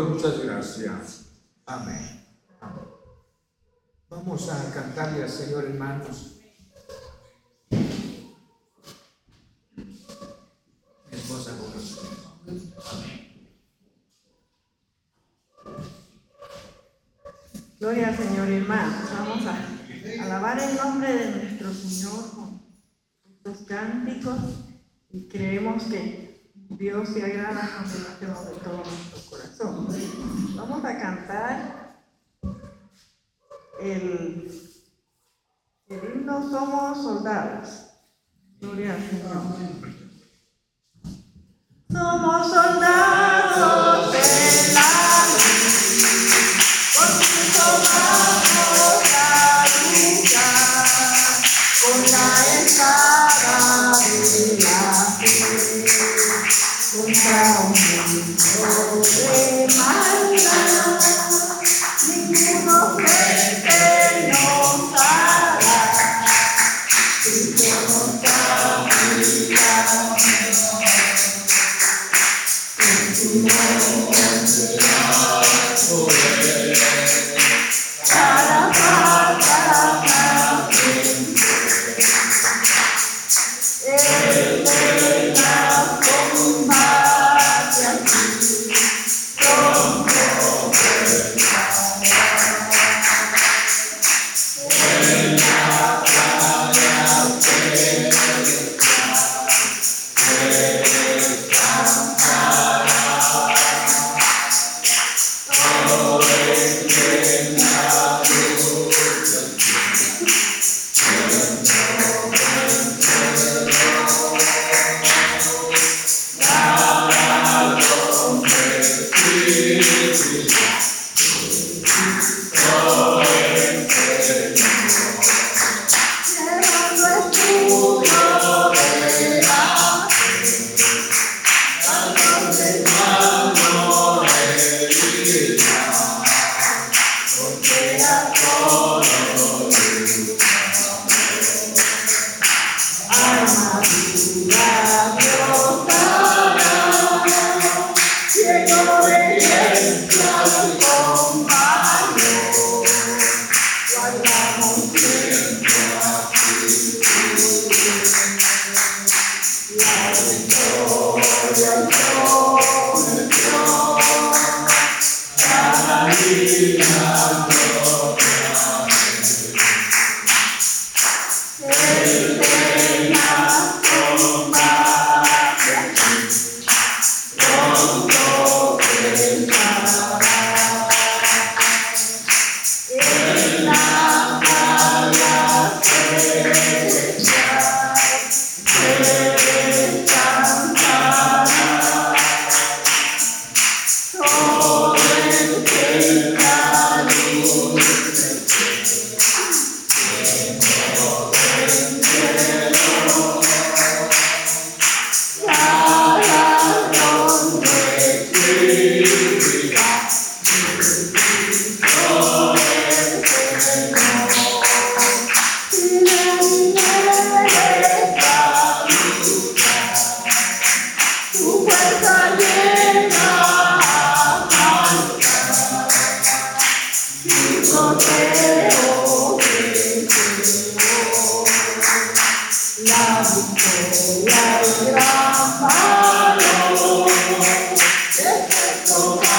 Muchas gracias. Amén. Vamos a cantarle al Señor, hermanos. Esposa con Amén. Gloria Señor, hermanos. Vamos a alabar el nombre de nuestro Señor con estos cánticos y creemos que Dios se agrada cuando lo hacemos de todo nuestro corazón. Vamos a cantar el, el himno Somos Soldados. Gloria al Señor. Somos soldados contra Spirit. Oh.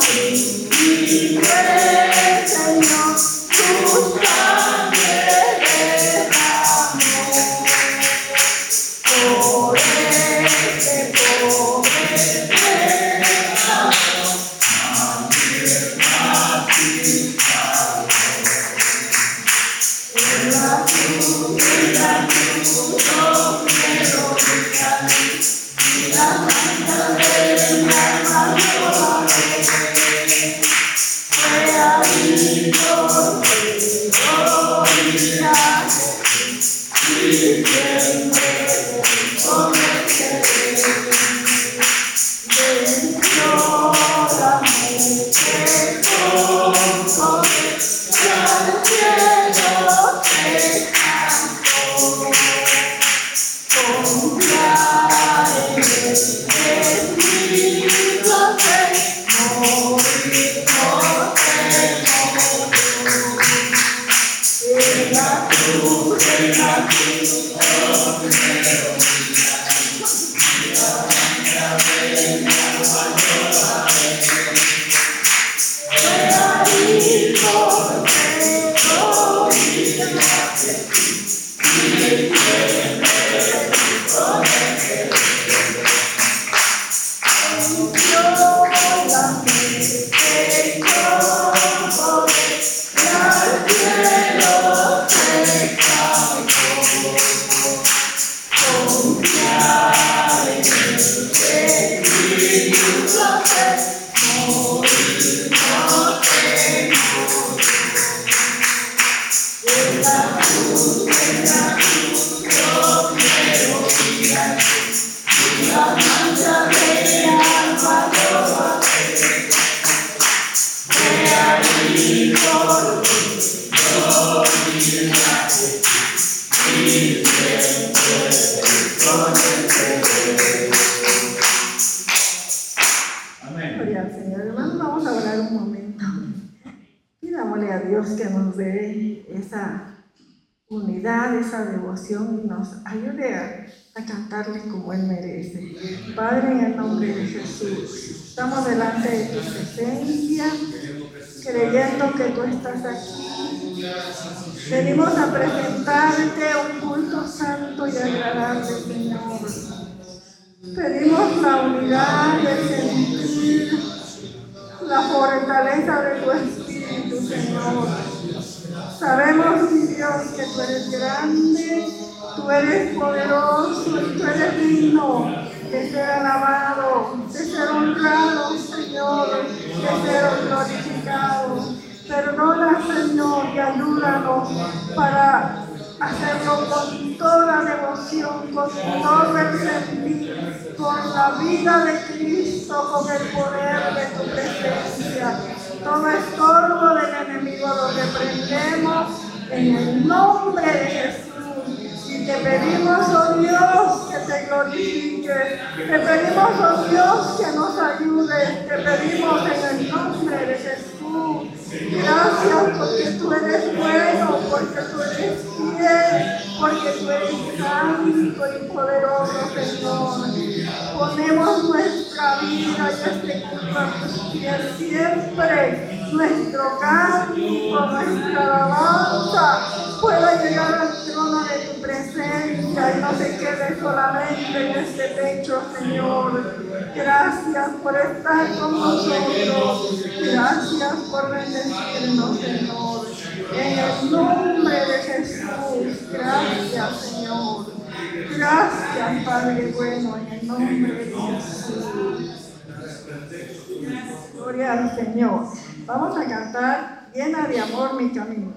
Una unidad, esa devoción y nos ayude a, a cantarle como Él merece. Padre, en el nombre de Jesús, estamos delante de tu presencia, creyendo que tú estás aquí. Venimos a presentarte un culto santo y agradable, Señor. Pedimos la unidad el sentir, la fortaleza de tu Espíritu, Señor. Sabemos, mi Dios, que tú eres grande, tú eres poderoso y tú eres digno de ser alabado, de ser honrado, Señor, de ser glorificado. Perdona, Señor, y ayúdanos para hacerlo con toda devoción, con todo el sentir, con la vida de Cristo, con el poder de tu presencia. Todo estorbo del enemigo lo reprendemos en el nombre de Jesús. Y te pedimos, oh Dios, que te glorifiques. Te pedimos, oh Dios, que nos ayudes. Te pedimos en el nombre de Jesús. Gracias porque tú eres bueno, porque tú eres fiel, porque tú eres santo y poderoso, Señor ponemos nuestra vida y este culto a siempre, nuestro cántico, nuestra alabanza pueda llegar al trono de tu presencia y no se quede solamente en este pecho, Señor. Gracias por estar con nosotros. Gracias por bendecirnos, Señor. En el nombre de Jesús, gracias, Señor. Gracias, Padre bueno, en el nombre de Jesús. Gloria al Señor. Vamos a cantar llena de amor mi camino.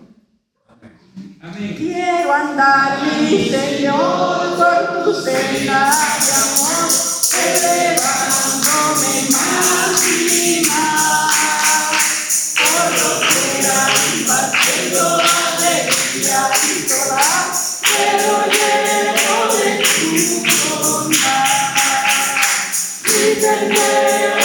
Quiero andar, mi Señor, por tu senda de amor, elevándome más y. Por lo que era, impartiendo alegría y soledad, quiero llenar. Sunday.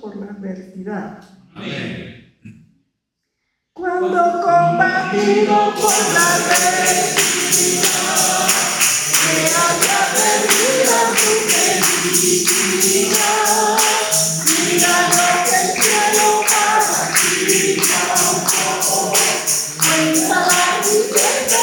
por la adversidad. Amén. Cuando combatido por la adversidad, que haya perdido tu felicidad, mira lo que el cielo para ti, cuenta la riqueza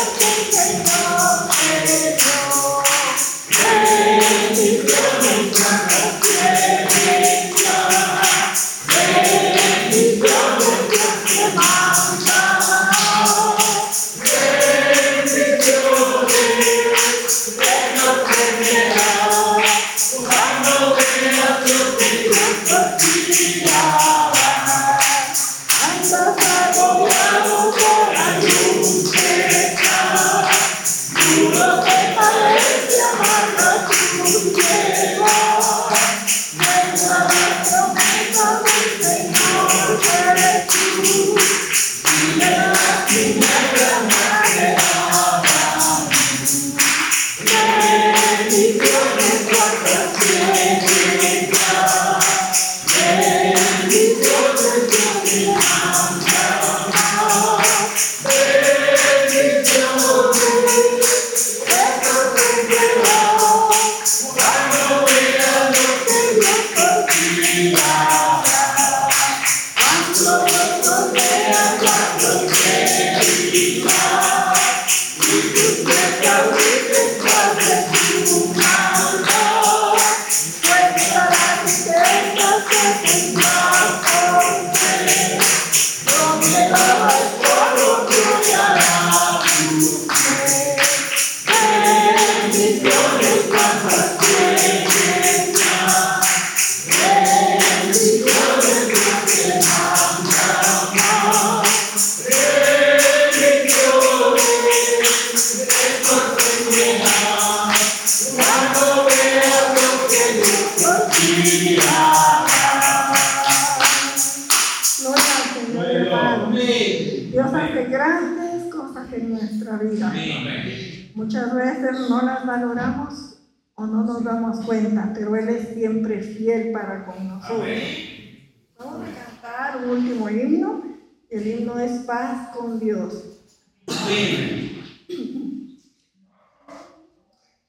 un último himno. El himno es Paz con Dios.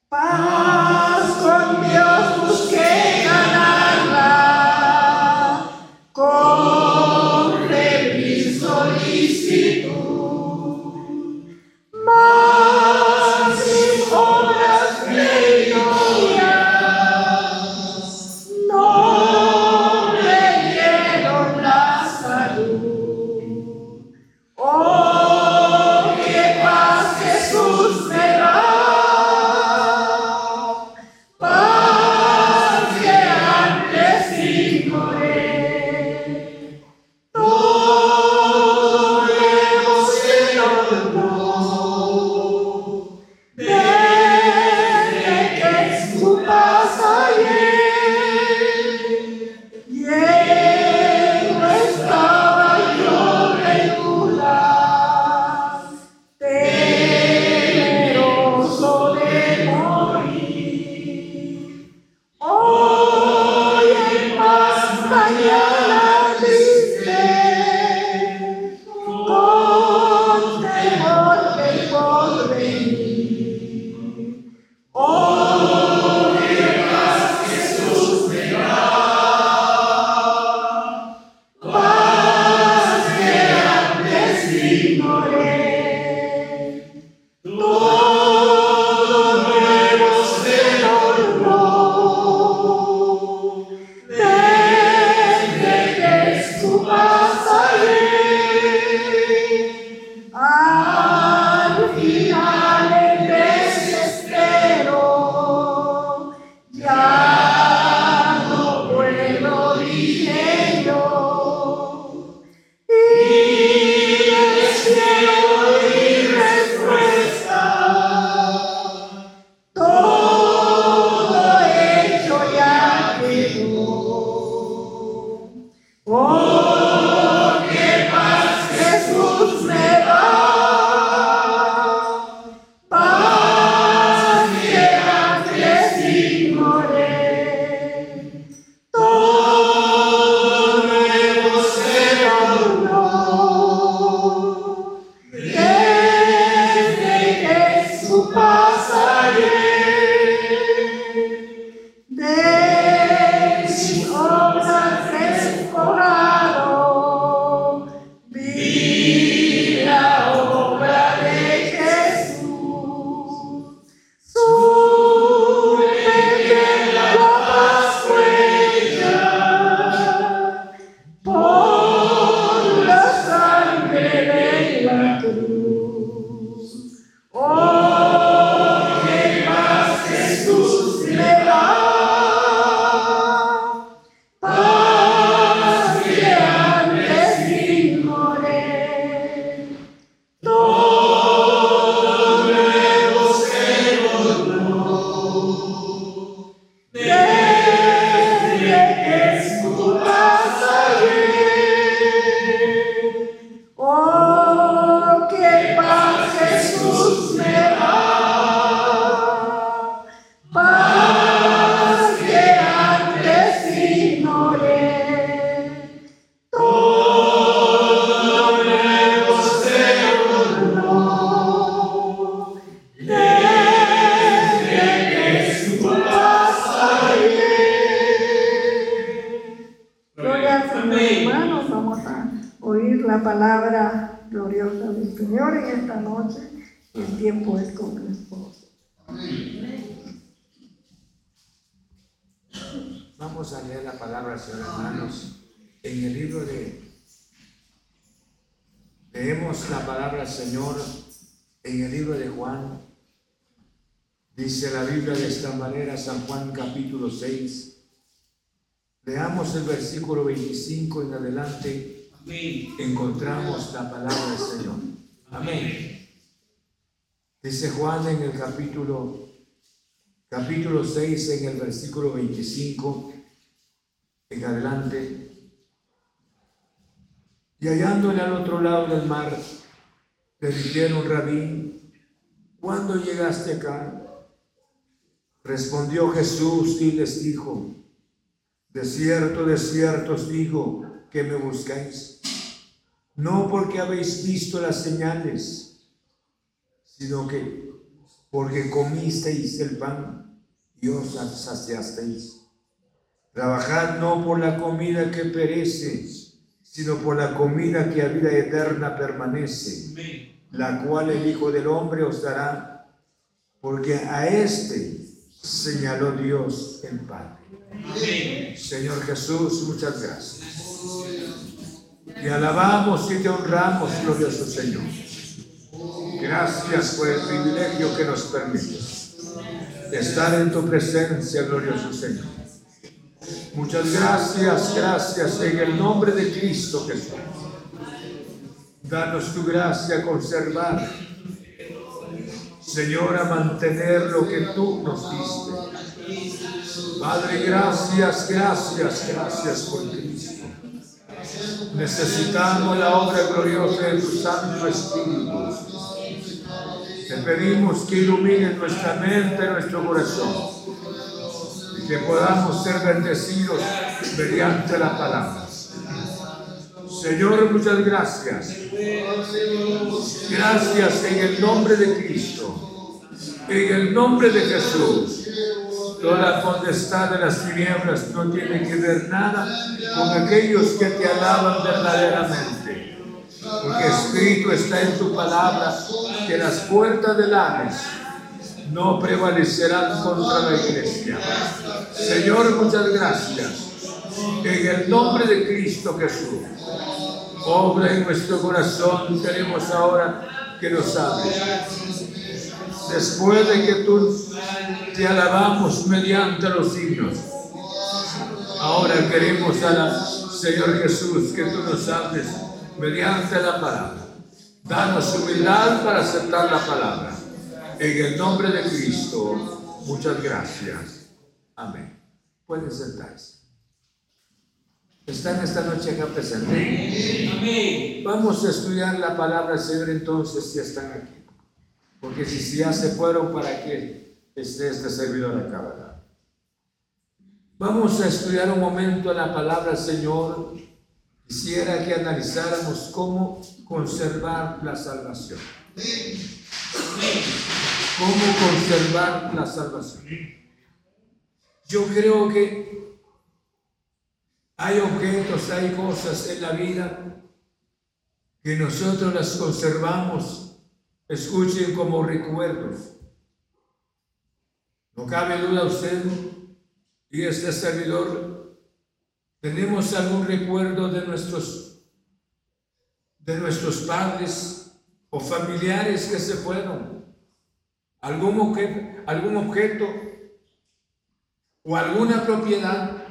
Paz con Dios, busqué ganarla. Esta manera, San Juan capítulo 6. Leamos el versículo 25 en adelante. Encontramos la palabra del Señor. Amén. Dice Juan en el capítulo capítulo 6 en el versículo 25 en adelante. Y hallándole al otro lado del mar, le dijeron, rabí, ¿cuándo llegaste acá? Respondió Jesús y les dijo, de cierto, de cierto os digo que me buscáis, no porque habéis visto las señales, sino que porque comisteis el pan y os saciasteis. Trabajad no por la comida que perece, sino por la comida que a vida eterna permanece, la cual el Hijo del Hombre os dará, porque a este señaló Dios el Padre. Señor Jesús, muchas gracias. Te alabamos y te honramos, glorioso Señor. Gracias por el privilegio que nos permite estar en tu presencia, glorioso Señor. Muchas gracias, gracias en el nombre de Cristo Jesús. Danos tu gracia conservar, Señor, a mantener lo que tú nos diste. Padre, gracias, gracias, gracias por Cristo. Necesitamos la obra gloriosa de tu Santo Espíritu. Te pedimos que ilumine nuestra mente, nuestro corazón, y que podamos ser bendecidos mediante la palabra. Señor, muchas gracias. Gracias en el nombre de Cristo, en el nombre de Jesús. Toda la potestad de las tinieblas no tiene que ver nada con aquellos que te alaban verdaderamente. Porque escrito está en tu palabra que las puertas del Hades no prevalecerán contra la iglesia. Señor, muchas gracias. En el nombre de Cristo Jesús, obra en nuestro corazón, queremos ahora que nos hables. Después de que tú te alabamos mediante los signos, ahora queremos a la, Señor Jesús que tú nos hables mediante la palabra. Danos humildad para aceptar la palabra. En el nombre de Cristo, muchas gracias. Amén. Pueden sentarse. ¿Están esta noche acá presentes? Vamos a estudiar la palabra del Señor entonces si están aquí. Porque si ya se fueron, ¿para qué esté este servidor acá, verdad? Vamos a estudiar un momento la palabra del Señor. Quisiera que analizáramos cómo conservar la salvación. ¿Cómo conservar la salvación? Yo creo que hay objetos, hay cosas en la vida que nosotros las conservamos, escuchen como recuerdos. No cabe duda usted y este servidor, tenemos algún recuerdo de nuestros, de nuestros padres o familiares que se fueron, algún objeto, algún objeto o alguna propiedad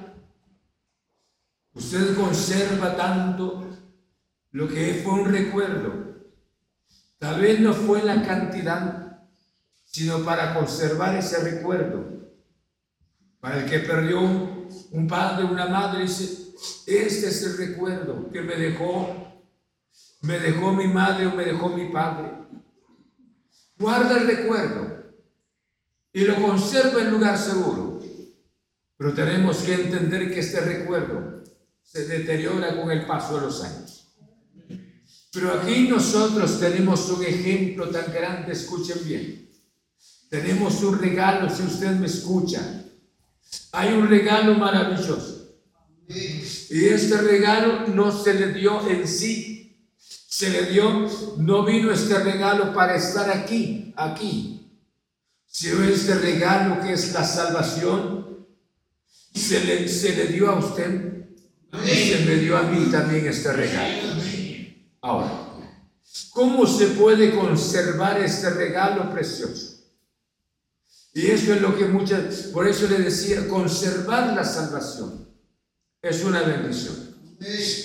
Usted conserva tanto lo que fue un recuerdo. Tal vez no fue la cantidad, sino para conservar ese recuerdo. Para el que perdió un padre, una madre, dice, este es el recuerdo que me dejó, me dejó mi madre o me dejó mi padre. Guarda el recuerdo y lo conserva en lugar seguro. Pero tenemos que entender que este recuerdo se deteriora con el paso de los años. Pero aquí nosotros tenemos un ejemplo tan grande, escuchen bien. Tenemos un regalo, si usted me escucha. Hay un regalo maravilloso. Y este regalo no se le dio en sí se le dio, no vino este regalo para estar aquí, aquí, sino este regalo que es la salvación, se le, se le dio a usted y se me dio a mí también este regalo. Ahora, ¿cómo se puede conservar este regalo precioso? Y eso es lo que muchas, por eso le decía, conservar la salvación es una bendición.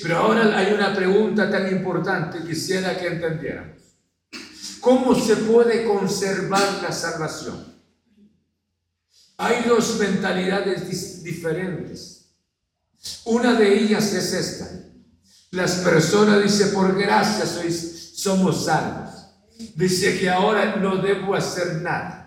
Pero ahora hay una pregunta tan importante, quisiera que entendiéramos. ¿Cómo se puede conservar la salvación? Hay dos mentalidades diferentes. Una de ellas es esta. Las personas dicen, por gracia sois, somos salvos. Dice que ahora no debo hacer nada.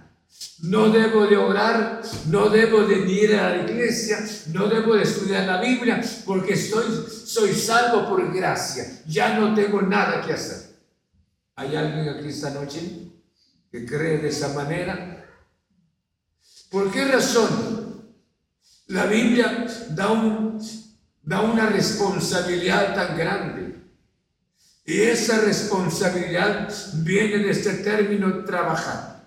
No debo de orar, no debo de ir a la iglesia, no debo de estudiar la Biblia, porque estoy, soy salvo por gracia. Ya no tengo nada que hacer. ¿Hay alguien aquí esta noche que cree de esa manera? ¿Por qué razón? La Biblia da, un, da una responsabilidad tan grande. Y esa responsabilidad viene de este término trabajar.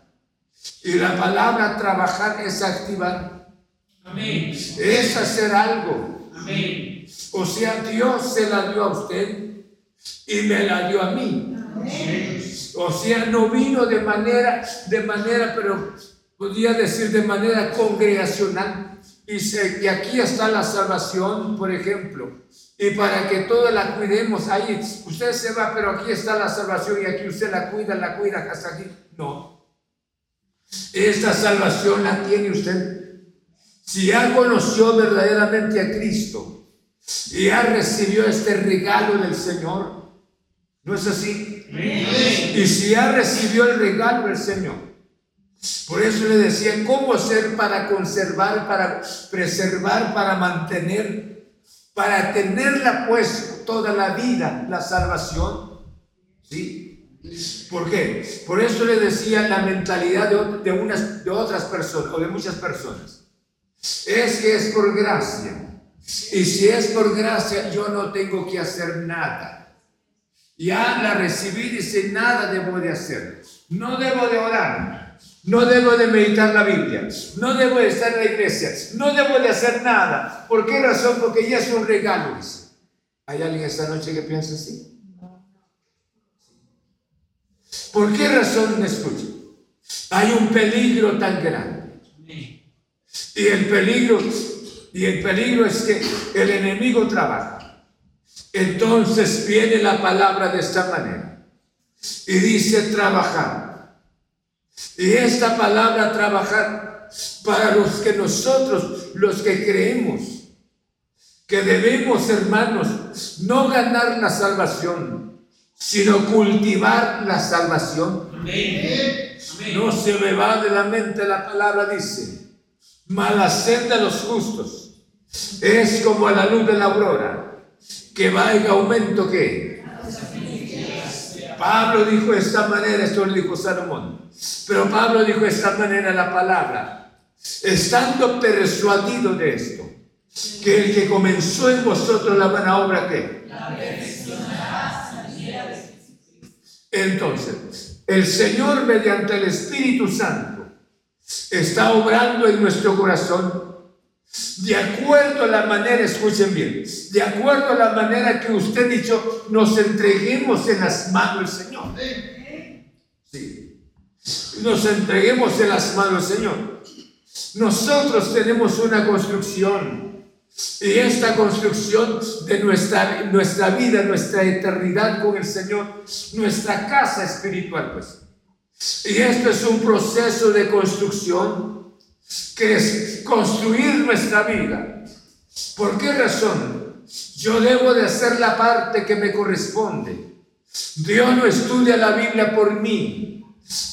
Y la palabra trabajar es activar. Amén. Es hacer algo. Amén. O sea, Dios se la dio a usted y me la dio a mí. Amén. O sea, no vino de manera, de manera, pero podría decir de manera congregacional. Y, se, y aquí está la salvación, por ejemplo. Y para que todos la cuidemos, ahí usted se va, pero aquí está la salvación y aquí usted la cuida, la cuida hasta aquí. No, esta salvación la tiene usted. Si ya conoció verdaderamente a Cristo y ya recibió este regalo del Señor, ¿no es así? Y si ya recibió el regalo del Señor, por eso le decía, ¿cómo hacer para conservar, para preservar, para mantener, para tenerla pues toda la vida, la salvación? ¿Sí? ¿Por qué? Por eso le decía la mentalidad de, unas, de otras personas o de muchas personas. Es que es por gracia. Y si es por gracia, yo no tengo que hacer nada. Ya la recibí, dice, nada debo de hacer. No debo de orar. No debo de meditar la Biblia. No debo de estar en la iglesia. No debo de hacer nada. ¿Por qué razón? Porque ya es un regalo. ¿Hay alguien esta noche que piensa así? ¿Por qué razón me escucha? Hay un peligro tan grande. Y el peligro, y el peligro es que el enemigo trabaja. Entonces viene la palabra de esta manera. Y dice trabajar. Y esta palabra trabajar para los que nosotros, los que creemos, que debemos, hermanos, no ganar la salvación, sino cultivar la salvación. No se me va de la mente la palabra, dice, mala senda de los justos es como la luz de la aurora, que va en aumento que. Pablo dijo de esta manera, esto lo dijo Salomón, pero Pablo dijo de esta manera la palabra, estando persuadido de esto, que el que comenzó en vosotros la buena obra que entonces, el Señor mediante el Espíritu Santo está obrando en nuestro corazón de acuerdo a la manera, escuchen bien, de acuerdo a la manera que usted dicho, nos entreguemos en las manos del Señor. Sí. Nos entreguemos en las manos del Señor. Nosotros tenemos una construcción y esta construcción de nuestra, nuestra vida, nuestra eternidad con el Señor, nuestra casa espiritual, pues. Y esto es un proceso de construcción construir nuestra vida. ¿Por qué razón? Yo debo de hacer la parte que me corresponde. Dios no estudia la Biblia por mí.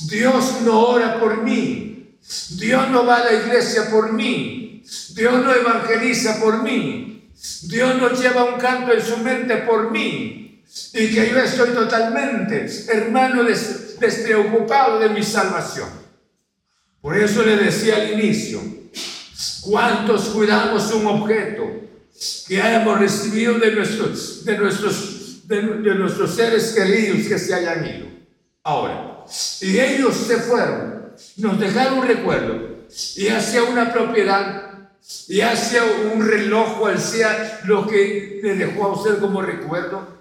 Dios no ora por mí. Dios no va a la iglesia por mí. Dios no evangeliza por mí. Dios no lleva un canto en su mente por mí. Y que yo estoy totalmente, hermano, despreocupado de mi salvación. Por eso le decía al inicio, ¿cuántos cuidamos un objeto que hayamos recibido de nuestros, de nuestros, de, nuestros seres queridos que se hayan ido. Ahora, y ellos se fueron, nos dejaron un recuerdo, y hacia una propiedad, y hacia un reloj, cual sea lo que le dejó a usted como recuerdo,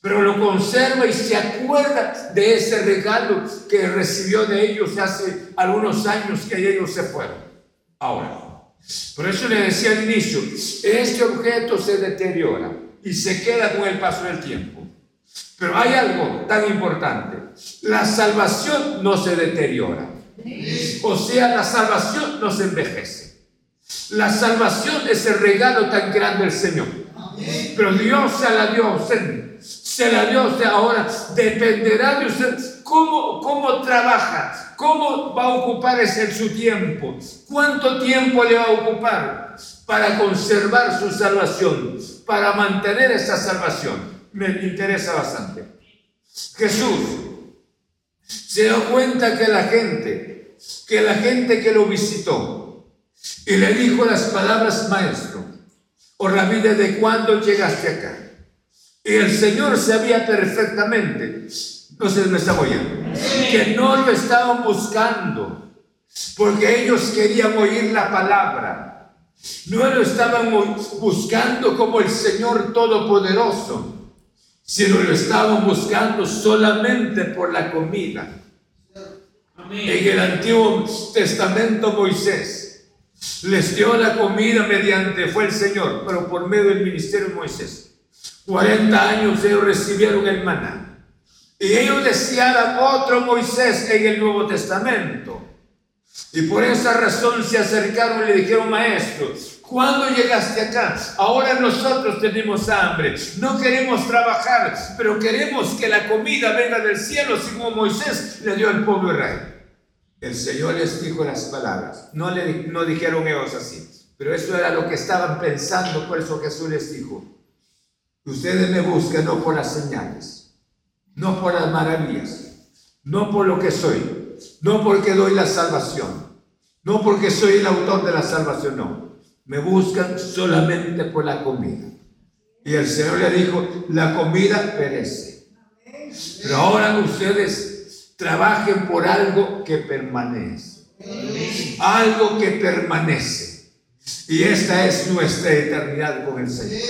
pero lo conserva y se acuerda de ese regalo que recibió de ellos hace algunos años que ellos se fueron. Ahora, por eso le decía al inicio, este objeto se deteriora y se queda con el paso del tiempo. Pero hay algo tan importante, la salvación no se deteriora. O sea, la salvación no se envejece. La salvación es el regalo tan grande del Señor. Pero Dios se la dio a usted. Se la dio a usted ahora. Dependerá de usted cómo, cómo trabaja, cómo va a ocupar ese su tiempo, cuánto tiempo le va a ocupar para conservar su salvación, para mantener esa salvación. Me interesa bastante. Jesús se dio cuenta que la gente, que la gente que lo visitó, y le dijo las palabras maestro, o rabí, ¿desde cuándo llegaste acá? Y el Señor sabía perfectamente, no se me está oyendo, que no lo estaban buscando, porque ellos querían oír la palabra. No lo estaban buscando como el Señor Todopoderoso, sino lo estaban buscando solamente por la comida. En el Antiguo Testamento Moisés les dio la comida mediante, fue el Señor, pero por medio del ministerio de Moisés. 40 años ellos recibieron el maná. Y ellos deseaban otro Moisés en el Nuevo Testamento. Y por esa razón se acercaron y le dijeron, maestro, ¿cuándo llegaste acá? Ahora nosotros tenemos hambre, no queremos trabajar, pero queremos que la comida venga del cielo, así como Moisés le dio al pueblo Israel. El Señor les dijo las palabras. No, le, no dijeron ellos así. Pero eso era lo que estaban pensando. Por eso Jesús les dijo. Ustedes me buscan no por las señales. No por las maravillas. No por lo que soy. No porque doy la salvación. No porque soy el autor de la salvación. No. Me buscan solamente por la comida. Y el Señor le dijo, la comida perece. Pero ahora ustedes trabajen por algo que permanece. Algo que permanece. Y esta es nuestra eternidad con el Señor.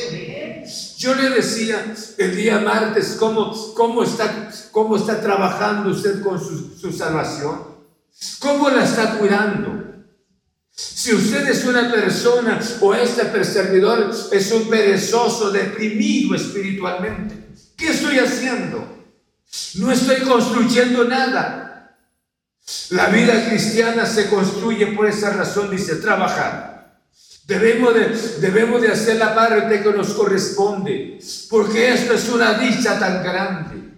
Yo le decía el día martes cómo, cómo, está, cómo está trabajando usted con su, salvación. ¿Cómo la está cuidando? Si usted es una persona o este perseguidor es un perezoso, deprimido espiritualmente, ¿qué estoy haciendo? No estoy construyendo nada. La vida cristiana se construye por esa razón, dice, trabajar. Debemos de, debemos de hacer la parte que nos corresponde, porque esto es una dicha tan grande.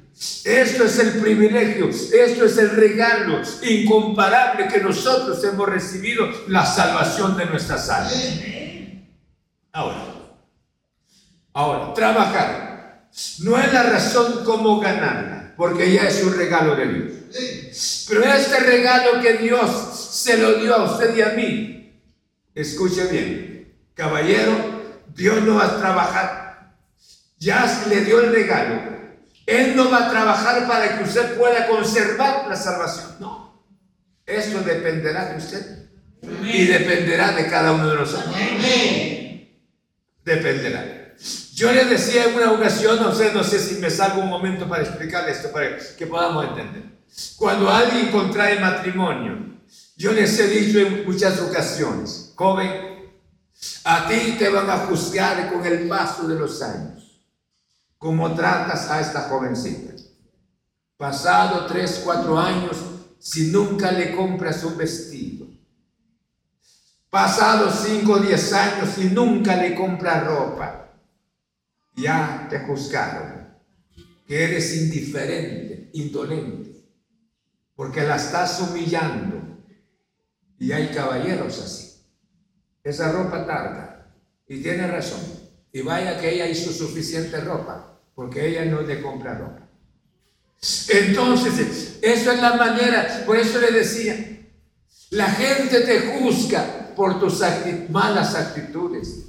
Esto es el privilegio, esto es el regalo incomparable que nosotros hemos recibido, la salvación de nuestras almas. Ahora, ahora, trabajar no es la razón como ganarla porque ya es un regalo de Dios. Pero este regalo que Dios se lo dio a usted y a mí, escuche bien, caballero, Dios no va a trabajar, ya le dio el regalo. Él no va a trabajar para que usted pueda conservar la salvación. No, esto dependerá de usted y dependerá de cada uno de nosotros. Dependerá. Yo le decía en una ocasión, no sé, no sé si me salgo un momento para explicarle esto, para que podamos entender. Cuando alguien contrae matrimonio, yo les he dicho en muchas ocasiones, joven, a ti te van a juzgar con el paso de los años, como tratas a esta jovencita. Pasado tres, cuatro años, si nunca le compras un vestido. Pasado cinco diez años, si nunca le compras ropa ya te juzgaron, que eres indiferente, indolente, porque la estás humillando. Y hay caballeros así. Esa ropa tarda. Y tiene razón. Y vaya que ella hizo suficiente ropa, porque ella no le compra ropa. Entonces, eso es la manera, por eso le decía, la gente te juzga por tus malas actitudes.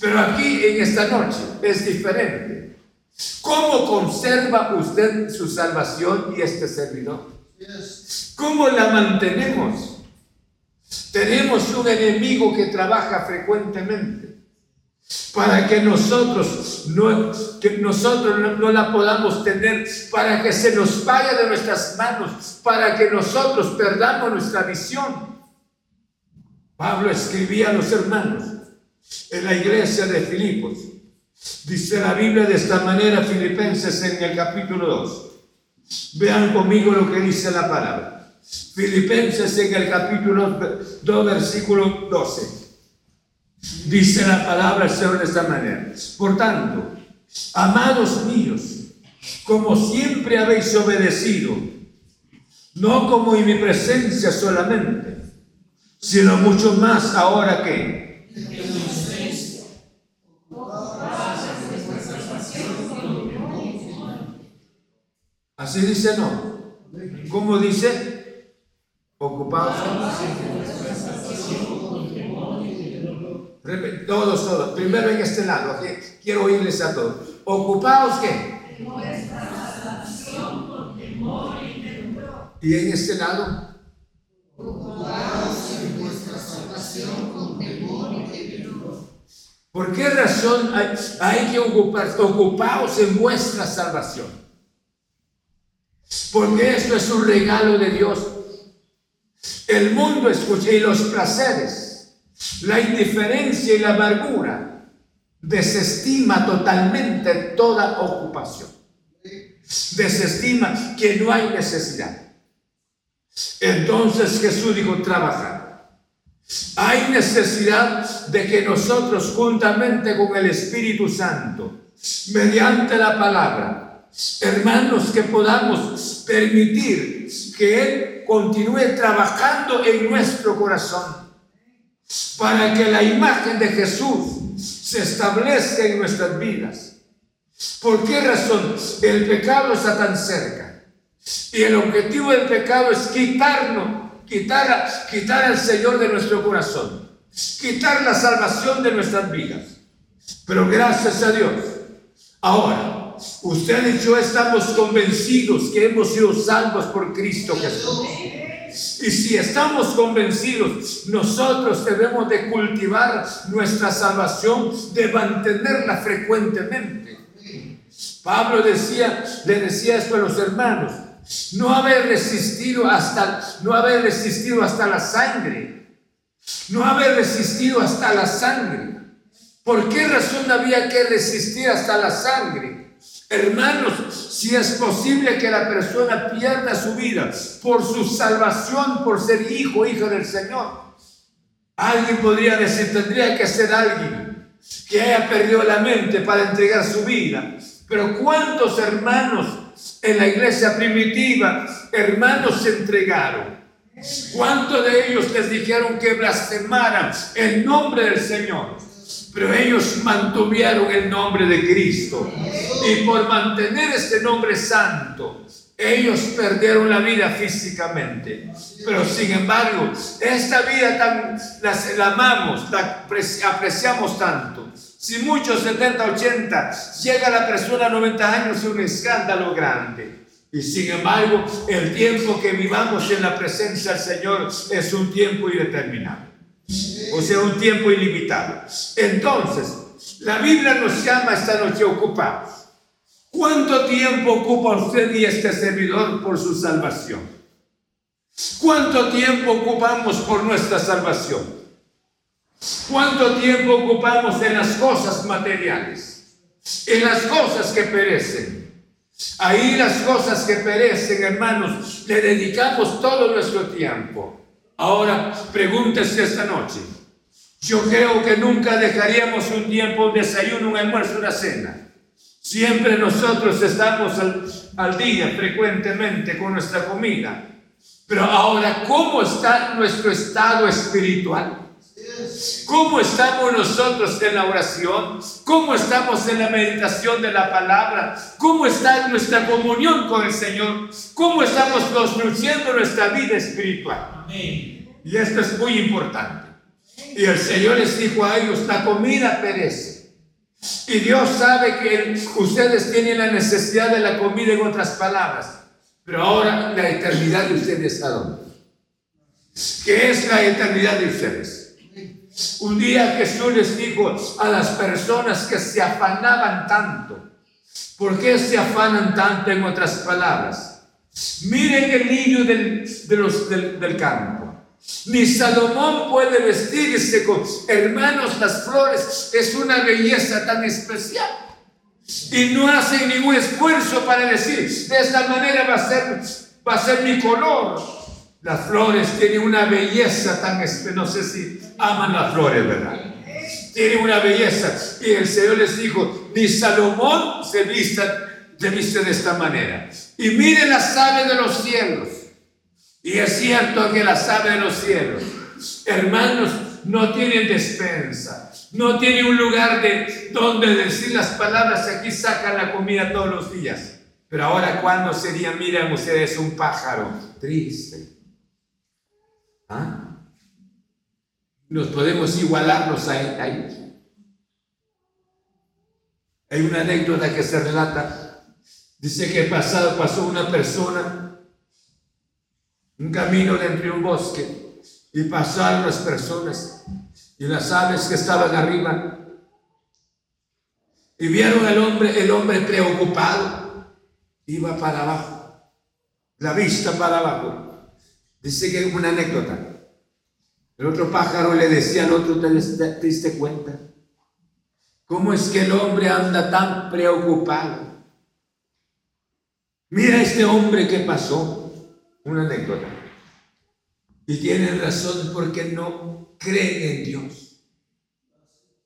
Pero aquí en esta noche es diferente. ¿Cómo conserva usted su salvación y este servidor? ¿Cómo la mantenemos? Tenemos un enemigo que trabaja frecuentemente para que nosotros no, que nosotros no, la podamos tener, para que se nos vaya de nuestras manos, para que nosotros perdamos nuestra visión. Pablo escribía a los hermanos en la iglesia de Filipos. Dice la Biblia de esta manera, Filipenses en el capítulo 2. Vean conmigo lo que dice la palabra. Filipenses en el capítulo 2, versículo 12. Dice la palabra del Señor de esta manera. Por tanto, amados míos, como siempre habéis obedecido, no como en mi presencia solamente, sino mucho más ahora que Así dice no. ¿Cómo dice? Ocupados. Todos, todos. Primero en este lado. Quiero oírles a todos. ¿Ocupados qué? ¿Y en este lado? Ocupados en vuestra salvación con temor y temor. ¿Por qué razón hay, hay que ocupar, ocupados en vuestra salvación? Porque esto es un regalo de Dios. El mundo escucha y los placeres la indiferencia y la amargura desestima totalmente toda ocupación. Desestima que no hay necesidad. Entonces Jesús dijo, trabajar. Hay necesidad de que nosotros juntamente con el Espíritu Santo, mediante la palabra, hermanos, que podamos permitir que Él continúe trabajando en nuestro corazón para que la imagen de Jesús se establezca en nuestras vidas. ¿Por qué razón? El pecado está tan cerca. Y el objetivo del pecado es quitarnos, quitar, quitar al Señor de nuestro corazón, quitar la salvación de nuestras vidas. Pero gracias a Dios, ahora, usted y yo estamos convencidos que hemos sido salvos por Cristo Jesús. Y si estamos convencidos, nosotros debemos de cultivar nuestra salvación, de mantenerla frecuentemente. Pablo decía, le decía esto a los hermanos, no haber resistido hasta, no haber resistido hasta la sangre, no haber resistido hasta la sangre. ¿Por qué razón había que resistir hasta la sangre? Hermanos, si es posible que la persona pierda su vida por su salvación, por ser hijo, hija del Señor, alguien podría decir, tendría que ser alguien que haya perdido la mente para entregar su vida. Pero ¿cuántos hermanos en la iglesia primitiva, hermanos se entregaron? ¿Cuántos de ellos les dijeron que blasfemaran el nombre del Señor? Pero ellos mantuvieron el nombre de Cristo. Y por mantener este nombre santo, ellos perdieron la vida físicamente. Pero sin embargo, esta vida tan, la, amamos, la apreciamos tanto. Si muchos 70, 80, llega la persona a 90 años, es un escándalo grande. Y sin embargo, el tiempo que vivamos en la presencia del Señor es un tiempo indeterminado o sea, un tiempo ilimitado. Entonces, la Biblia nos llama esta noche ocupados. ¿Cuánto tiempo ocupa usted y este servidor por su salvación? ¿Cuánto tiempo ocupamos por nuestra salvación? ¿Cuánto tiempo ocupamos en las cosas materiales? En las cosas que perecen. Ahí las cosas que perecen, hermanos, le dedicamos todo nuestro tiempo. Ahora, pregúntese esta noche. Yo creo que nunca dejaríamos un tiempo, un desayuno, un almuerzo, una cena. Siempre nosotros estamos al, día frecuentemente con nuestra comida. Pero ahora, ¿cómo está nuestro estado espiritual? ¿Cómo estamos nosotros en la oración? ¿Cómo estamos en la meditación de la palabra? ¿Cómo está nuestra comunión con el Señor? ¿Cómo estamos construyendo nuestra vida espiritual? Y esto es muy importante. Y el Señor les dijo a ellos, la comida perece, Y Dios sabe que ustedes tienen la necesidad de la comida en otras palabras. Pero ahora la eternidad de ustedes a dónde? ¿Qué es la eternidad de ustedes? Un día Jesús les dijo a las personas que se afanaban tanto. ¿Por qué se afanan tanto en otras palabras? Miren el niño del, de los, del, del campo. Ni Salomón puede vestirse con hermanos las flores. Es una belleza tan especial. Y no hacen ningún esfuerzo para decir, de esta manera va a ser, va a ser mi color. Las flores tienen una belleza tan especial. No sé si aman las flores, ¿verdad? Tienen una belleza. Y el Señor les dijo, ni Salomón se viste, de esta manera. Y miren las aves de los cielos y es cierto que las aves de los cielos, hermanos, no tienen despensa, no tienen un lugar de donde decir las palabras, aquí sacan la comida todos los días. Pero ahora, ¿cuándo sería, miren ustedes, un pájaro triste? ¿Ah? Nos podemos igualarlos a ellos. Hay una anécdota que se relata. Dice que pasado pasó una persona un camino de un bosque y pasaron las personas y las aves que estaban arriba y vieron al hombre, el hombre preocupado, iba para abajo, la vista para abajo. Dice que una anécdota. El otro pájaro le decía al otro, ¿te, te diste cuenta? ¿Cómo es que el hombre anda tan preocupado? Mira este hombre que pasó. Una anécdota. Y tienen razón porque no creen en Dios.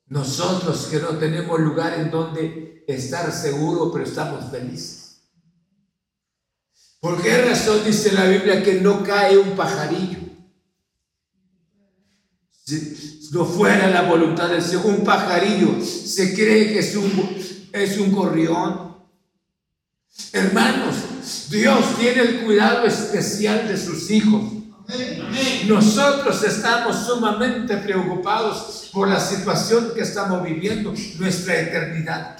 Nosotros que no tenemos lugar en donde estar seguro, pero estamos felices. ¿Por qué razón dice la Biblia que no cae un pajarillo? Si no fuera la voluntad del Señor, un pajarillo se cree que es un, es un. Hermanos, Dios tiene el cuidado especial de sus hijos. Nosotros estamos sumamente preocupados por la situación que estamos viviendo, nuestra eternidad.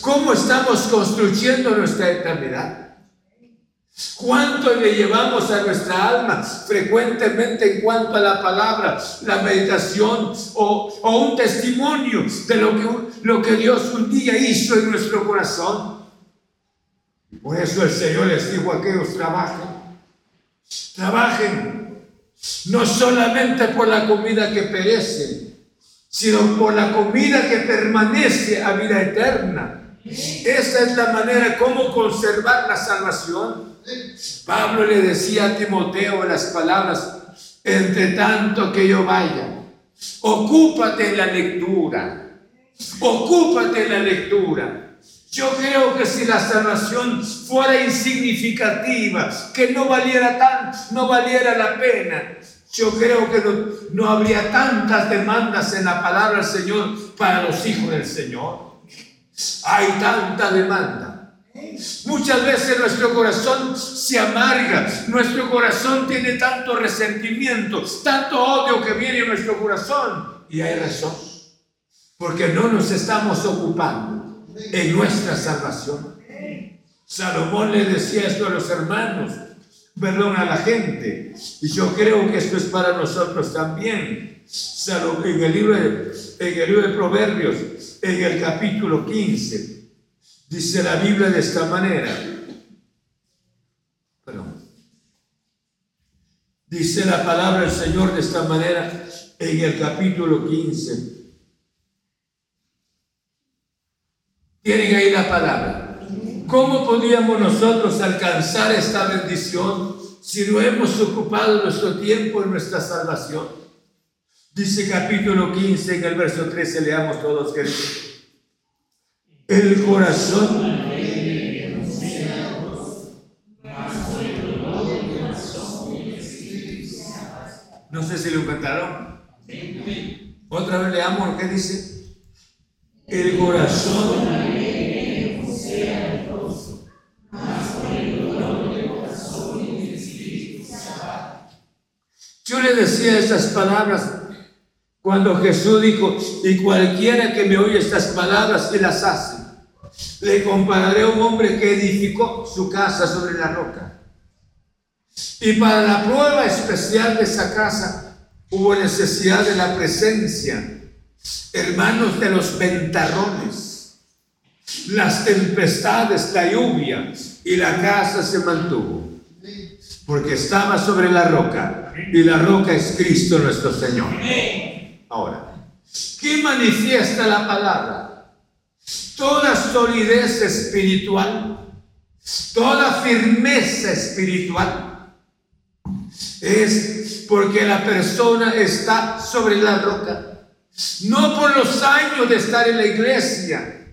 ¿Cómo estamos construyendo nuestra eternidad? ¿Cuánto le llevamos a nuestra alma frecuentemente en cuanto a la palabra, la meditación o, un testimonio de lo que, lo que Dios un día hizo en nuestro corazón? Por eso el Señor les dijo a aquellos trabajen. Trabajen no solamente por la comida que perece, sino por la comida que permanece a vida eterna. Esa es la manera como conservar la salvación. Pablo le decía a Timoteo las palabras, entre tanto que yo vaya, ocúpate en la lectura, ocúpate en la lectura. Yo creo que si la salvación fuera insignificativa, que no valiera tan, no valiera la pena, yo creo que no, no, habría tantas demandas en la palabra del Señor para los hijos del Señor. Hay tanta demanda. Muchas veces nuestro corazón se amarga, nuestro corazón tiene tanto resentimiento, tanto odio que viene en nuestro corazón. Y hay razón, porque no nos estamos ocupando en nuestra salvación. Salomón le decía esto a los hermanos, perdón, a la gente. Y yo creo que esto es para nosotros también. En de, en el libro de Proverbios, en el capítulo 15, dice la Biblia de esta manera. Perdón. Dice la palabra del Señor de esta manera en el capítulo 15 Tienen ahí la palabra. ¿Cómo podríamos nosotros alcanzar esta bendición si no hemos ocupado nuestro tiempo en nuestra salvación? Dice capítulo 15 en el verso 13, leamos todos que el corazón No sé si lo encontraron. Otra vez leamos lo que dice. El corazón decía esas palabras Cuando Jesús dijo, y cualquiera que me oye estas palabras y las hace, le compararé a un hombre que edificó su casa sobre la roca. Y para la prueba especial de esa casa hubo necesidad de la presencia, hermanos, de los ventarrones, las tempestades, la lluvia, y la casa se mantuvo. Porque estaba sobre la roca, y la roca es Cristo nuestro Señor. Ahora, ¿qué manifiesta la palabra? Toda solidez espiritual, toda firmeza espiritual, es porque la persona está sobre la roca. No por los años de estar en la iglesia,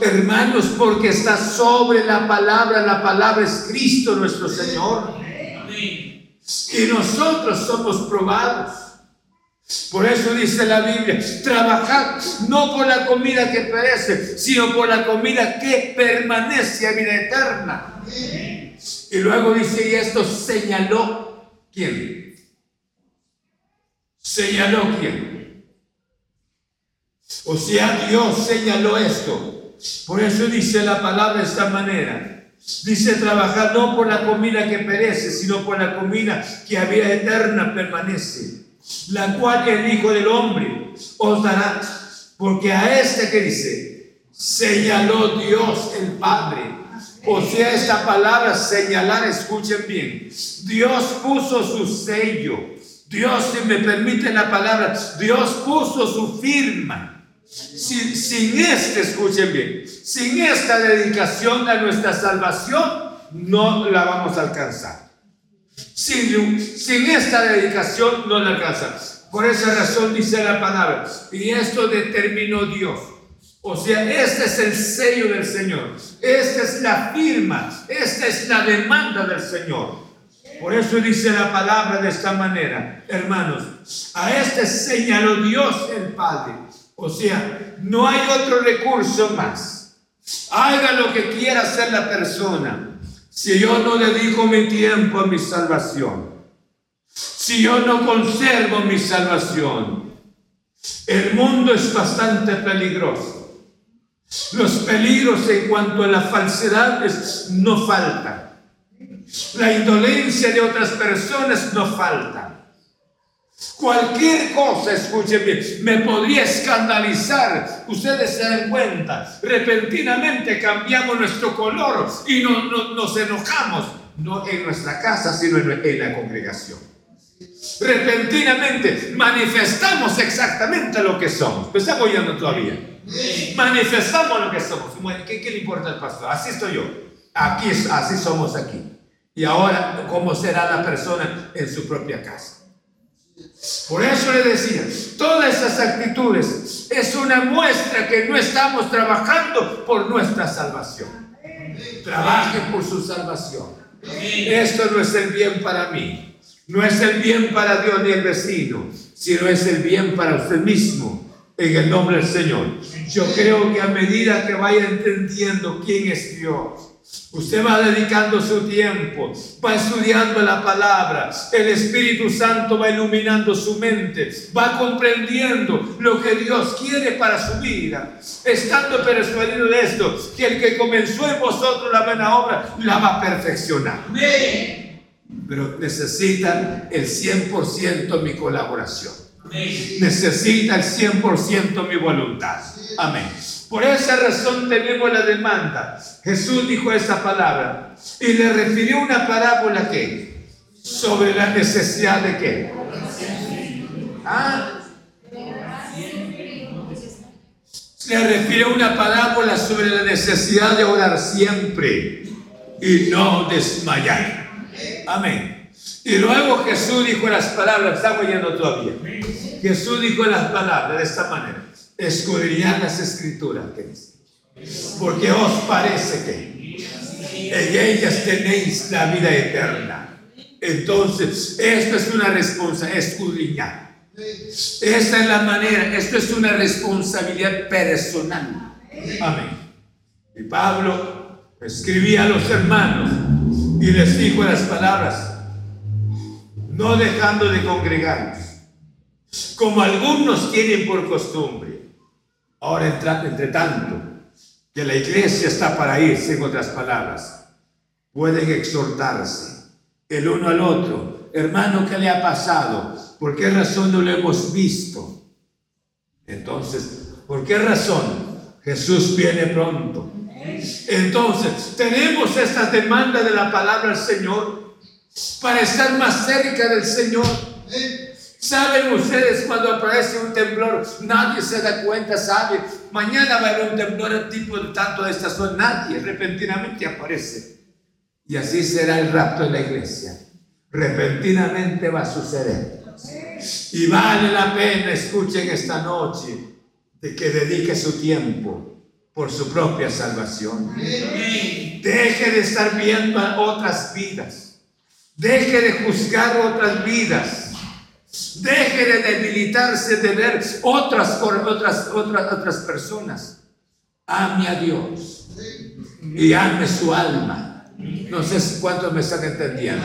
hermanos, porque está sobre la palabra. La palabra es Cristo nuestro Señor. Y nosotros somos probados. Por eso dice la Biblia, trabajad no por la comida que perece, sino por la comida que permanece a vida eterna. Y luego dice, y esto señaló, ¿quién? Señaló quién. O sea, Dios señaló esto. Por eso dice la palabra de esta manera. Dice, trabajar no por la comida que perece, sino por la comida que a vida eterna permanece la cual el Hijo del Hombre os dará, porque a este que dice, señaló Dios el Padre. O sea, esta palabra señalar, escuchen bien, Dios puso su sello, Dios, si me permite la palabra, Dios puso su firma. Sin, sin este, escuchen bien, sin esta dedicación a nuestra salvación, no la vamos a alcanzar. Sin, sin esta dedicación no la alcanzas. Por esa razón dice la palabra. Y esto determinó Dios. O sea, este es el sello del Señor. Esta es la firma. Esta es la demanda del Señor. Por eso dice la palabra de esta manera, hermanos. A este señaló Dios el Padre. O sea, no hay otro recurso más. Haga lo que quiera hacer la persona si yo no dedico mi tiempo a mi salvación, si yo no conservo mi salvación, el mundo es bastante peligroso. Los peligros en cuanto a la falsedad no faltan. La indolencia de otras personas no falta. Cualquier cosa, escuchen bien, me podría escandalizar. Ustedes se dan cuenta, repentinamente cambiamos nuestro color y nos enojamos, no en nuestra casa, sino en, en la congregación. Repentinamente manifestamos exactamente lo que somos. ¿Me está oyendo todavía? Manifestamos lo que somos. ¿Qué, ¿Qué, le importa al pastor? Así estoy yo. Aquí, así somos aquí. Y ahora, ¿cómo será la persona en su propia casa? Por eso le decía, todas esas actitudes es una muestra que no estamos trabajando por nuestra salvación. Trabajen por su salvación. Esto no es el bien para mí, no es el bien para Dios ni el vecino, sino es el bien para usted mismo, en el nombre del Señor. Yo creo que a medida que vaya entendiendo quién es Dios, Usted va dedicando su tiempo, va estudiando la palabra, el Espíritu Santo va iluminando su mente, va comprendiendo lo que Dios quiere para su vida, estando persuadido de esto, que el que comenzó en vosotros la buena obra la va a perfeccionar. Pero necesita el 100% mi colaboración. Necesita el 100% mi voluntad. Amén. Por esa razón tenemos la demanda. Jesús dijo esa palabra y le refirió una parábola que sobre la necesidad de qué. ¿Ah? Le refirió una parábola sobre la necesidad de orar siempre y no desmayar. Amén. Y luego Jesús dijo las palabras, estamos yendo todavía. Jesús dijo las palabras de esta manera escudriñad las escrituras, porque os parece que en ellas tenéis la vida eterna. Entonces, esto es una responsabilidad, escudriñar. Esta es la manera, esto es una responsabilidad personal. Amén. Y Pablo escribía a los hermanos y les dijo las palabras, no dejando de congregarnos como algunos tienen por costumbre. Ahora, entre tanto, que la iglesia está para irse, en otras palabras, pueden exhortarse el uno al otro. Hermano, ¿qué le ha pasado? ¿Por qué razón no lo hemos visto? Entonces, ¿por qué razón? Jesús viene pronto. Entonces, tenemos esta demanda de la palabra del Señor para estar más cerca del Señor. ¿Saben ustedes cuando aparece un temblor? Nadie se da cuenta, sabe. Mañana va a haber un temblor tipo tanto de esta zona. Nadie repentinamente aparece. Y así será el rapto de la iglesia. Repentinamente va a suceder. Y vale la pena, escuchen esta noche, de que dedique su tiempo por su propia salvación. Deje de estar viendo otras vidas. Deje de juzgar otras vidas. Deje de debilitarse de ver otras, otras, otras, otras personas. Ame a Dios y ame su alma. No sé cuántos me están entendiendo.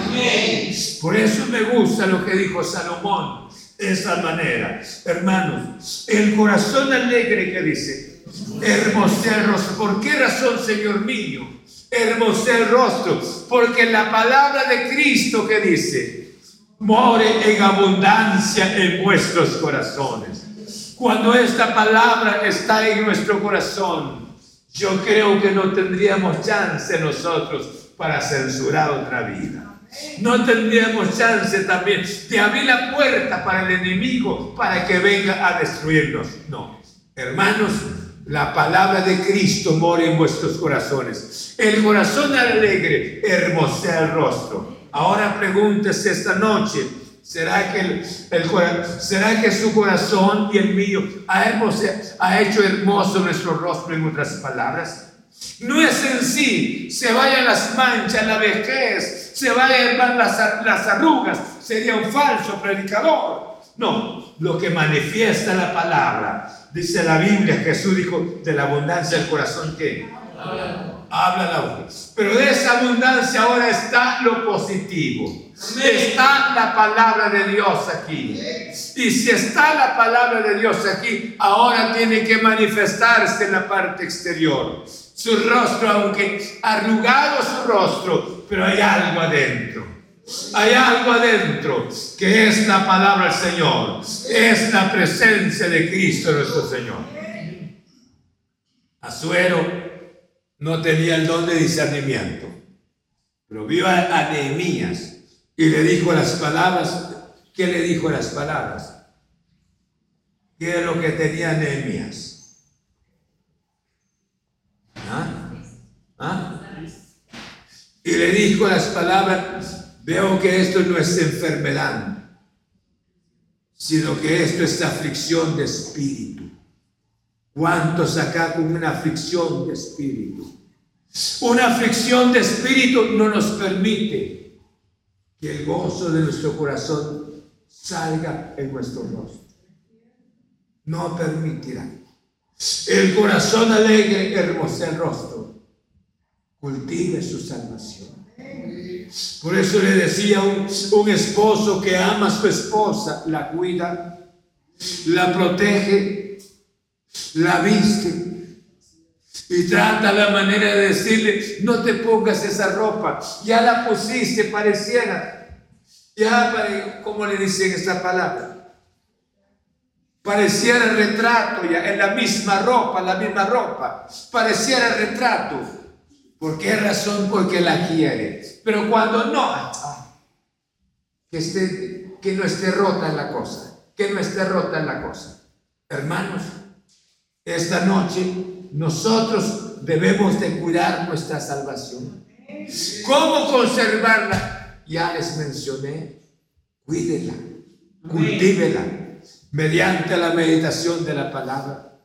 Por eso me gusta lo que dijo Salomón de esa manera. Hermanos, el corazón alegre que dice, hermosea el rostro. ¿Por qué razón, Señor mío? Hermosea el rostro. Porque la palabra de Cristo que dice, more en abundancia en vuestros corazones. Cuando esta palabra está en nuestro corazón, yo creo que no tendríamos chance nosotros para censurar otra vida. No tendríamos chance también de abrir la puerta para el enemigo para que venga a destruirnos. No, hermanos, la palabra de Cristo mora en vuestros corazones. El corazón alegre hermosea el rostro. Ahora pregúntese esta noche, ¿será que, el, ¿será que su corazón y el mío ha, hecho hermoso nuestro rostro en otras palabras? No es en sí, se vayan las manchas, la vejez, se vayan las, las arrugas, sería un falso predicador. No, lo que manifiesta la palabra, dice la Biblia, Jesús dijo, de la abundancia del corazón que habla la boca. Pero de esa abundancia ahora está lo positivo. Está la palabra de Dios aquí. Y si está la palabra de Dios aquí, ahora tiene que manifestarse en la parte exterior. Su rostro, aunque arrugado su rostro, pero hay algo adentro. Hay algo adentro que es la palabra del Señor. Es la presencia de Cristo nuestro Señor. Azuero no tenía el don de discernimiento, pero vio a, Nehemías y le dijo las palabras. ¿Qué le dijo las palabras? ¿Qué es lo que tenía Nehemías? ¿Ah? ¿Ah? Y le dijo las palabras, veo que esto no es enfermedad, sino que esto es aflicción de espíritu. ¿Cuántos acá con una aflicción de espíritu? Una aflicción de espíritu no nos permite que el gozo de nuestro corazón salga en nuestro rostro. No permitirá. El corazón alegre hermosa el rostro. Cultive su salvación. Por eso le decía un, un esposo que ama a su esposa, la cuida, la protege, la viste, y trata la manera de decirle, no te pongas esa ropa, ya la pusiste, pareciera, ya, como le dicen esta palabra? Pareciera retrato ya, en la misma ropa, la misma ropa, pareciera retrato. ¿Por qué razón? Porque la quiere. Pero cuando no, que, esté, que no esté rota en la cosa, que no esté rota en la cosa. Hermanos, esta noche nosotros debemos de cuidar nuestra salvación. ¿Cómo conservarla? Ya les mencioné, cuídela, cultívela mediante la meditación de la palabra.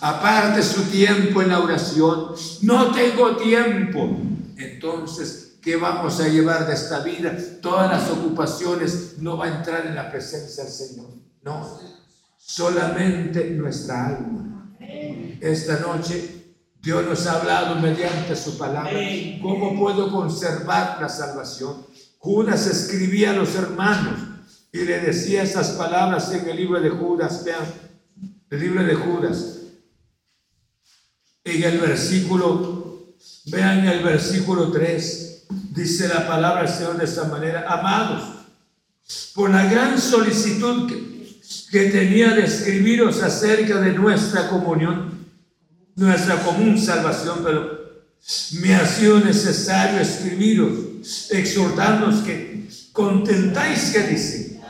Aparte su tiempo en la oración. No tengo tiempo. Entonces, ¿qué vamos a llevar de esta vida? Todas las ocupaciones no va a entrar en la presencia del Señor. No, solamente nuestra alma esta noche Dios nos ha hablado mediante su palabra. ¿Cómo puedo conservar la salvación? Judas escribía a los hermanos y le decía esas palabras en el libro de Judas, vean, el libro de Judas, en el versículo, vean el versículo 3, dice la palabra del Señor de esta manera, amados, por la gran solicitud que, que tenía de escribiros acerca de nuestra comunión, nuestra común salvación, pero me ha sido necesario escribiros, exhortándonos que contentáis que dice.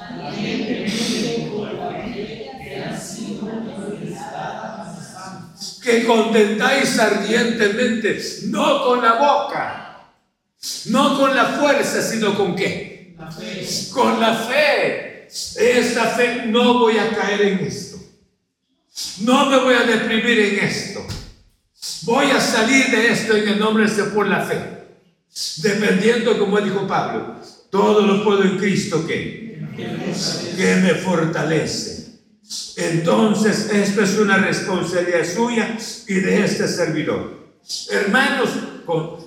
Que contentáis ardientemente, no con la boca, no con la fuerza, sino con qué? Con la fe. Esta fe no voy a caer en esto. No me voy a deprimir en esto. Voy a salir de esto en el nombre de la fe. Dependiendo, como dijo Pablo, todo lo puedo en Cristo que, que me fortalece. Entonces, esto es una responsabilidad suya y de este servidor. Hermanos,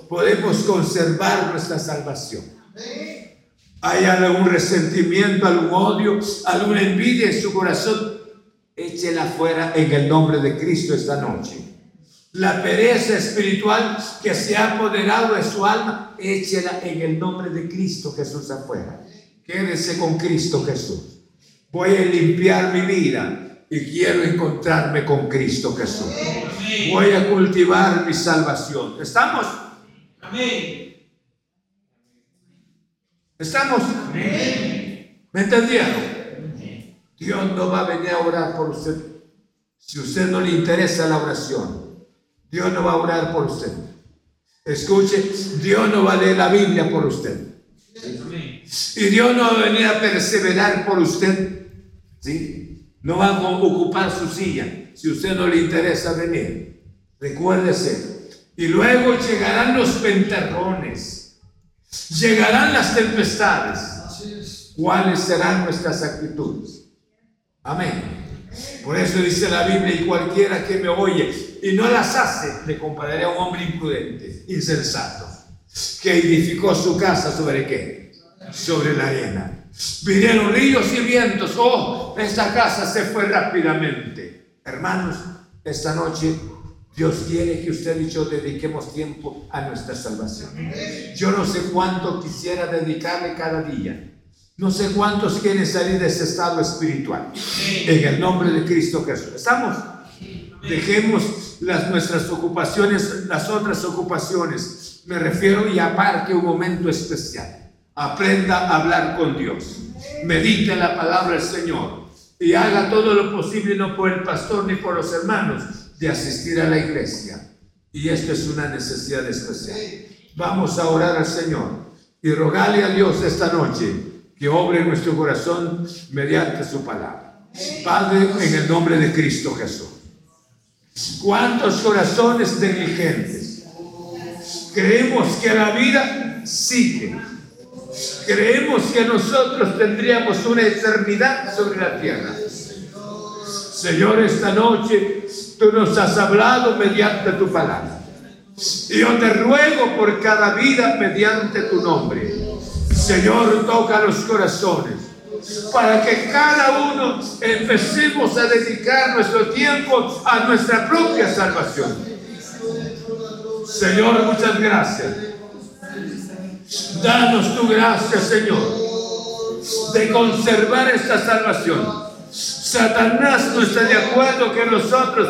podemos conservar nuestra salvación. ¿Hay algún resentimiento, algún odio, alguna envidia en su corazón? Échela fuera en el nombre de Cristo esta noche. La pereza espiritual que se ha apoderado de su alma, échela en el nombre de Cristo Jesús afuera. Quédese con Cristo Jesús. Voy a limpiar mi vida y quiero encontrarme con Cristo Jesús. Voy a cultivar mi salvación. ¿Estamos? Amén. ¿Estamos? ¿Me entendieron? Dios no va a venir a orar por usted si usted no le interesa la oración. Dios no va a orar por usted. Escuche, Dios no va a leer la Biblia por usted. Y Dios no va a venir a perseverar por usted. ¿Sí? No va a ocupar su silla si usted no le interesa venir. Recuérdese. Y luego llegarán los pentarrones. Llegarán las tempestades. ¿Cuáles serán nuestras actitudes? Amén. Por eso dice la Biblia, y cualquiera que me oye y no las hace, le compararé a un hombre imprudente, insensato, que edificó su casa sobre qué? Sobre la arena. Vinieron ríos y vientos, oh, esta casa se fue rápidamente. Hermanos, esta noche Dios quiere que usted y yo dediquemos tiempo a nuestra salvación. Yo no sé cuánto quisiera dedicarle cada día no sé cuántos quieren salir de ese estado espiritual. En el nombre de Cristo Jesús. ¿Estamos? Dejemos las, nuestras ocupaciones, las otras ocupaciones. Me refiero y aparte un momento especial. Aprenda a hablar con Dios. Medite la palabra del Señor. Y haga todo lo posible, no por el pastor ni por los hermanos, de asistir a la iglesia. Y esto es una necesidad especial. Vamos a orar al Señor y rogarle a Dios esta noche que obre nuestro corazón mediante su palabra. Padre, en el nombre de Cristo Jesús. ¿Cuántos corazones negligentes? Creemos que la vida sigue. Creemos que nosotros tendríamos una eternidad sobre la tierra. Señor, esta noche tú nos has hablado mediante tu palabra. Y yo te ruego por cada vida mediante tu nombre Señor, toca los corazones para que cada uno empecemos a dedicar nuestro tiempo a nuestra propia salvación. Señor, muchas gracias. Danos tu gracia, Señor, de conservar esta salvación. Satanás no está de acuerdo que nosotros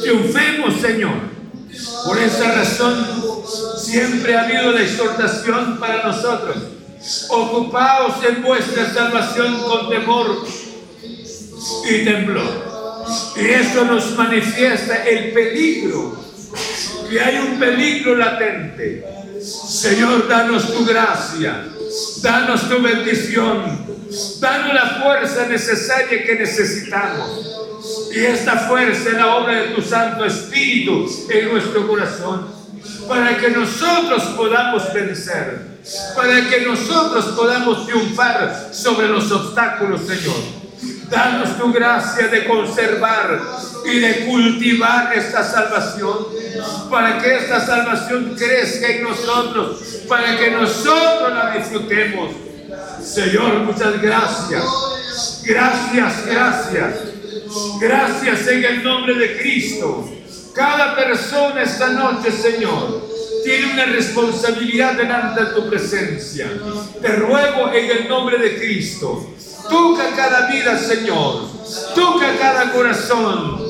triunfemos, Señor. Por esa razón siempre ha habido la exhortación para nosotros. Ocupaos en vuestra salvación con temor y temblor. Y eso nos manifiesta el peligro, que hay un peligro latente. Señor, danos tu gracia, danos tu bendición, danos la fuerza necesaria que necesitamos. Y esta fuerza es la obra de tu Santo Espíritu en nuestro corazón para que nosotros podamos vencer, para que nosotros podamos triunfar sobre los obstáculos, Señor. Danos tu gracia de conservar y de cultivar esta salvación, para que esta salvación crezca en nosotros, para que nosotros la disfrutemos Señor, muchas gracias. Gracias, gracias. Gracias en el nombre de Cristo. Cada persona esta noche, Señor, tiene una responsabilidad delante de tu presencia. Te ruego en el nombre de Cristo. Toca cada vida, Señor. Toca cada corazón.